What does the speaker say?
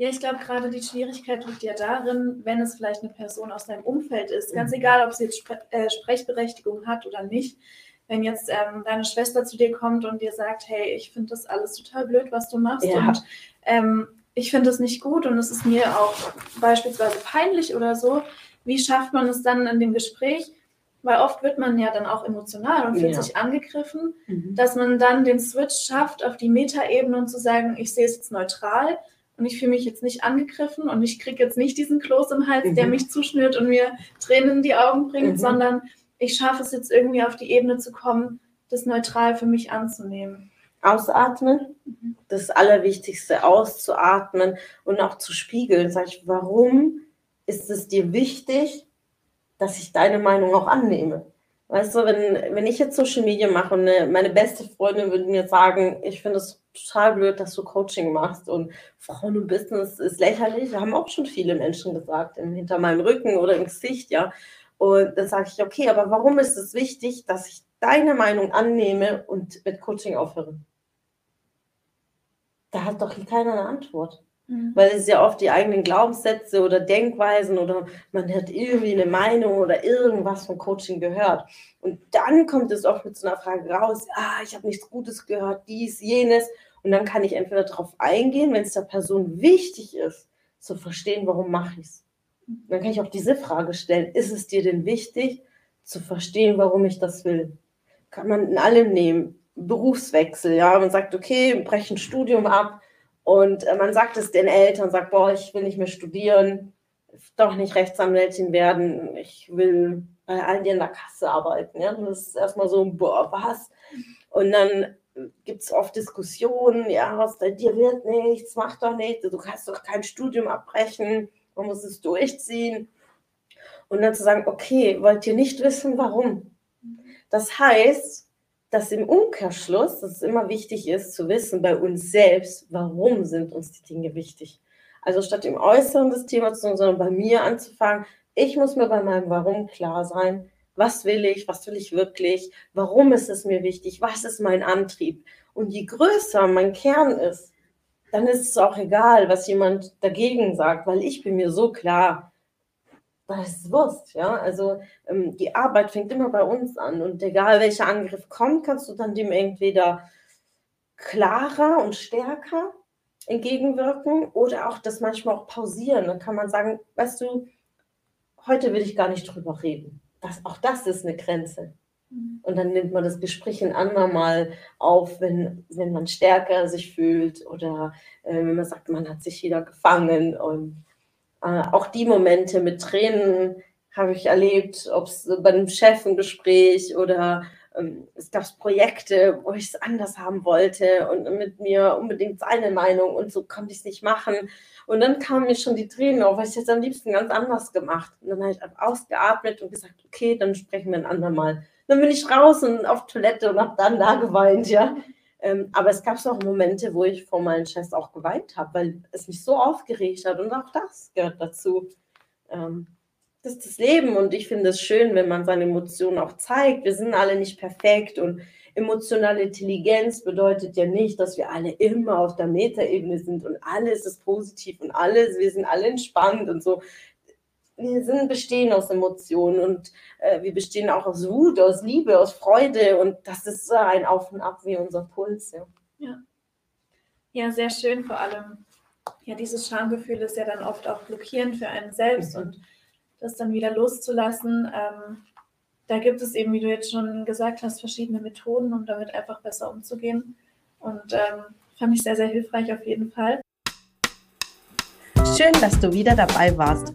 Ja, ich glaube, gerade die Schwierigkeit liegt ja darin, wenn es vielleicht eine Person aus deinem Umfeld ist, ganz egal, ob sie jetzt Spre äh, Sprechberechtigung hat oder nicht. Wenn jetzt ähm, deine Schwester zu dir kommt und dir sagt, hey, ich finde das alles total blöd, was du machst ja. und ähm, ich finde das nicht gut und es ist mir auch beispielsweise peinlich oder so, wie schafft man es dann in dem Gespräch, weil oft wird man ja dann auch emotional und fühlt ja. sich angegriffen, mhm. dass man dann den Switch schafft auf die Metaebene und zu sagen, ich sehe es jetzt neutral und ich fühle mich jetzt nicht angegriffen und ich kriege jetzt nicht diesen Kloß im Hals, mhm. der mich zuschnürt und mir Tränen in die Augen bringt, mhm. sondern ich schaffe es jetzt irgendwie auf die Ebene zu kommen, das neutral für mich anzunehmen. Ausatmen, mhm. das Allerwichtigste, auszuatmen und auch zu spiegeln. Sag ich, warum ist es dir wichtig, dass ich deine Meinung auch annehme? Weißt du, wenn, wenn ich jetzt Social Media mache und eine, meine beste Freundin würde mir sagen, ich finde es total blöd, dass du Coaching machst und Frauen und Business ist lächerlich, haben auch schon viele Menschen gesagt, hinter meinem Rücken oder im Gesicht, ja. Und dann sage ich, okay, aber warum ist es wichtig, dass ich deine Meinung annehme und mit Coaching aufhöre? Da hat doch keiner eine Antwort. Mhm. Weil es ja oft die eigenen Glaubenssätze oder Denkweisen oder man hat irgendwie eine Meinung oder irgendwas vom Coaching gehört. Und dann kommt es oft mit so einer Frage raus, ah, ich habe nichts Gutes gehört, dies, jenes. Und dann kann ich entweder darauf eingehen, wenn es der Person wichtig ist, zu verstehen, warum mache ich es. Dann kann ich auch diese Frage stellen, ist es dir denn wichtig, zu verstehen, warum ich das will? Kann man in allem nehmen. Berufswechsel, ja, man sagt, okay, breche ein Studium ab, und äh, man sagt es den Eltern, sagt, boah, ich will nicht mehr studieren, doch nicht Rechtsanwältin werden, ich will bei all dir in der Kasse arbeiten. Ja? Das ist erstmal so, boah, was? Und dann gibt es oft Diskussionen, ja, aus dir wird nichts, mach doch nichts, du kannst doch kein Studium abbrechen, man muss es durchziehen. Und dann zu sagen, okay, wollt ihr nicht wissen, warum? Das heißt, dass im Umkehrschluss, dass es immer wichtig ist zu wissen bei uns selbst, warum sind uns die Dinge wichtig. Also statt im Äußeren des Themas zu tun, sondern bei mir anzufangen, ich muss mir bei meinem Warum klar sein, was will ich, was will ich wirklich, warum ist es mir wichtig, was ist mein Antrieb. Und je größer mein Kern ist, dann ist es auch egal, was jemand dagegen sagt, weil ich bin mir so klar, das ist Wurst, ja. Also ähm, die Arbeit fängt immer bei uns an und egal welcher Angriff kommt, kannst du dann dem entweder klarer und stärker entgegenwirken oder auch das manchmal auch pausieren. Dann kann man sagen, weißt du, heute will ich gar nicht drüber reden. Das, auch das ist eine Grenze. Mhm. Und dann nimmt man das Gespräch ein andermal auf, wenn, wenn man stärker sich fühlt oder äh, wenn man sagt, man hat sich wieder gefangen und äh, auch die Momente mit Tränen habe ich erlebt, ob es bei einem Chef ein Gespräch oder ähm, es gab Projekte, wo ich es anders haben wollte und mit mir unbedingt seine Meinung und so konnte ich es nicht machen. Und dann kamen mir schon die Tränen auf, weil ich es am liebsten ganz anders gemacht. Und dann habe ich ausgeatmet und gesagt, okay, dann sprechen wir ein andermal. Dann bin ich raus und auf Toilette und habe dann da geweint, ja. Ähm, aber es gab auch Momente, wo ich vor meinen Chefs auch geweint habe, weil es mich so aufgeregt hat und auch das gehört dazu. Ähm, das ist das Leben und ich finde es schön, wenn man seine Emotionen auch zeigt. Wir sind alle nicht perfekt und emotionale Intelligenz bedeutet ja nicht, dass wir alle immer auf der Metaebene sind und alles ist positiv und alles, wir sind alle entspannt und so wir sind bestehen aus Emotionen und äh, wir bestehen auch aus Wut, aus Liebe, aus Freude und das ist so ein Auf und Ab wie unser Puls. Ja. ja. Ja, sehr schön vor allem. Ja, dieses Schamgefühl ist ja dann oft auch blockierend für einen selbst mhm. und das dann wieder loszulassen. Ähm, da gibt es eben, wie du jetzt schon gesagt hast, verschiedene Methoden, um damit einfach besser umzugehen. Und ähm, fand ich sehr, sehr hilfreich auf jeden Fall. Schön, dass du wieder dabei warst.